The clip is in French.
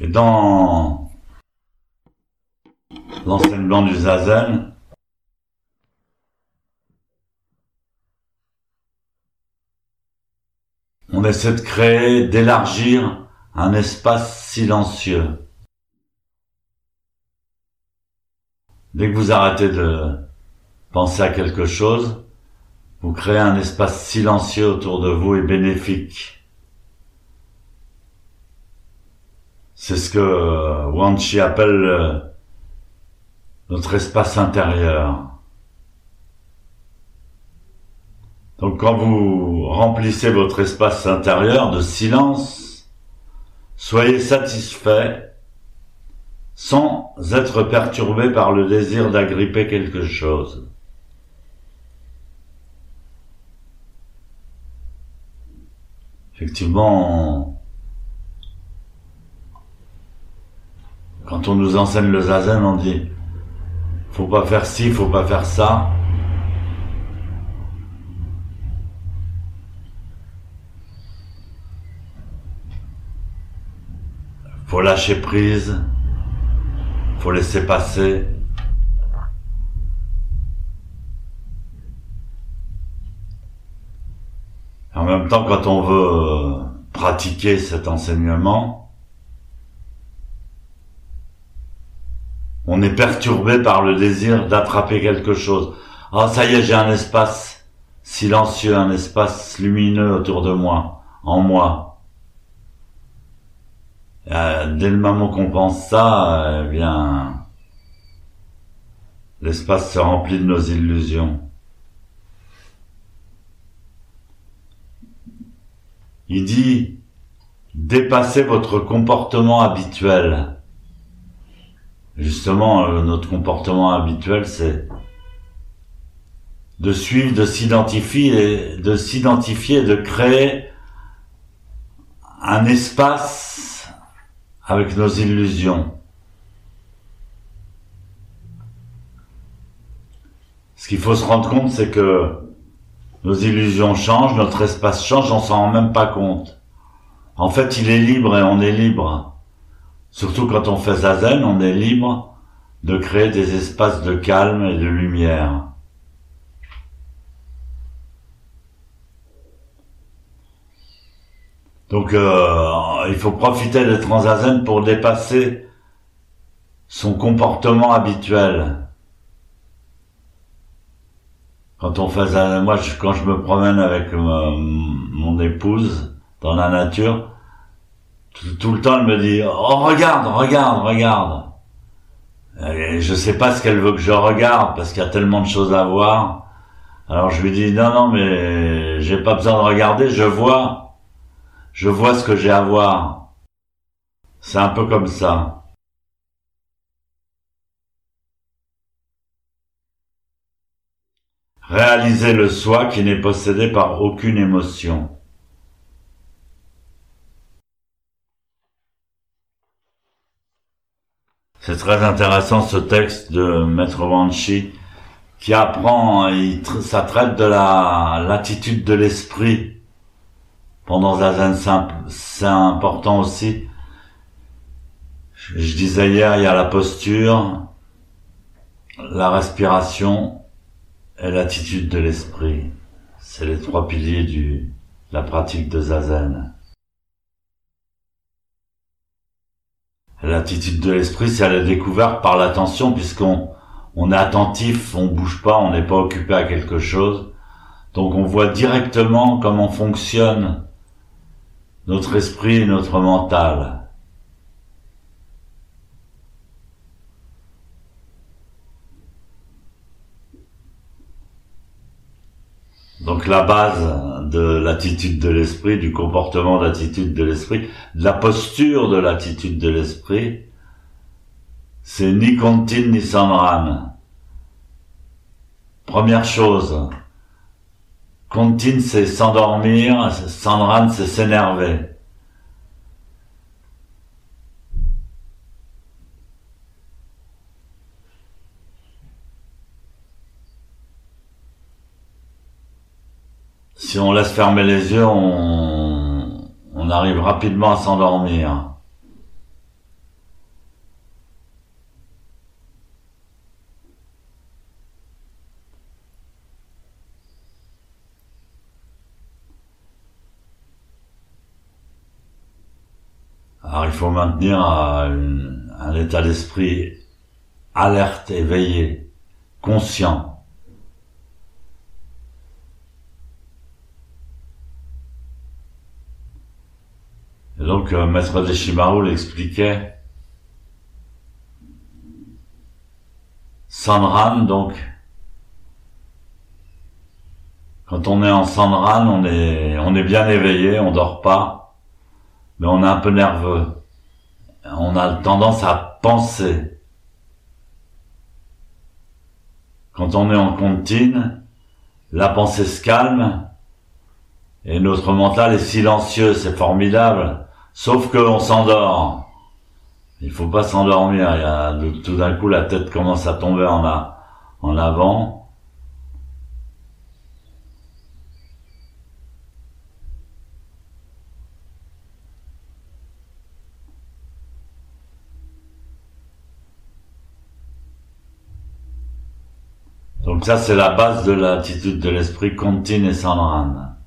Et dans l'enseignement du zazen, on essaie de créer, d'élargir un espace silencieux. Dès que vous arrêtez de penser à quelque chose, vous créez un espace silencieux autour de vous et bénéfique. C'est ce que euh, Wanchi appelle euh, notre espace intérieur. Donc quand vous remplissez votre espace intérieur de silence, soyez satisfait sans être perturbé par le désir d'agripper quelque chose. Effectivement, quand on nous enseigne le zazen, on dit faut pas faire ci, faut pas faire ça. Faut lâcher prise, faut laisser passer. En même temps, quand on veut pratiquer cet enseignement, on est perturbé par le désir d'attraper quelque chose. Ah, ça y est, j'ai un espace silencieux, un espace lumineux autour de moi, en moi. Euh, dès le moment qu'on pense ça, eh bien, l'espace se remplit de nos illusions. Il dit, dépassez votre comportement habituel. Justement, euh, notre comportement habituel, c'est de suivre, de s'identifier, de s'identifier, de créer un espace avec nos illusions. Ce qu'il faut se rendre compte, c'est que nos illusions changent, notre espace change, on s'en rend même pas compte. En fait, il est libre et on est libre. Surtout quand on fait zazen, on est libre de créer des espaces de calme et de lumière. Donc euh, il faut profiter de Transazen pour dépasser son comportement habituel. Quand on fait moi quand je me promène avec mon épouse dans la nature, tout, le temps elle me dit "Oh regarde, regarde, regarde." Et je sais pas ce qu'elle veut que je regarde parce qu'il y a tellement de choses à voir. Alors je lui dis "Non non, mais j'ai pas besoin de regarder, je vois." je vois ce que j'ai à voir. C'est un peu comme ça. Réaliser le soi qui n'est possédé par aucune émotion. C'est très intéressant ce texte de Maître Wanchi qui apprend, ça traite de la l'attitude de l'esprit pendant Zazen, c'est important aussi. Je disais hier, il y a la posture, la respiration et l'attitude de l'esprit. C'est les trois piliers du, la pratique de Zazen. L'attitude de l'esprit, c'est à la découverte par l'attention, puisqu'on on est attentif, on bouge pas, on n'est pas occupé à quelque chose. Donc on voit directement comment fonctionne notre esprit et notre mental. Donc la base de l'attitude de l'esprit, du comportement d'attitude de l'esprit, la posture de l'attitude de l'esprit, c'est ni contine ni Sandran. Première chose, Contine, c'est s'endormir. Sandran, c'est s'énerver. si on laisse fermer les yeux, on, arrive rapidement à s'endormir. Alors il faut maintenir un état d'esprit alerte, éveillé, conscient. Et donc, euh, Maître Deshimaru l'expliquait. Sanran, donc, quand on est en Sanran, on est, on est bien éveillé, on dort pas, mais on est un peu nerveux. On a tendance à penser. Quand on est en contine, la pensée se calme et notre mental est silencieux, c'est formidable. Sauf qu'on s'endort. Il faut pas s'endormir. Il y a, tout d'un coup, la tête commence à tomber en, en avant. Donc ça, c'est la base de l'attitude de l'esprit contine et sans.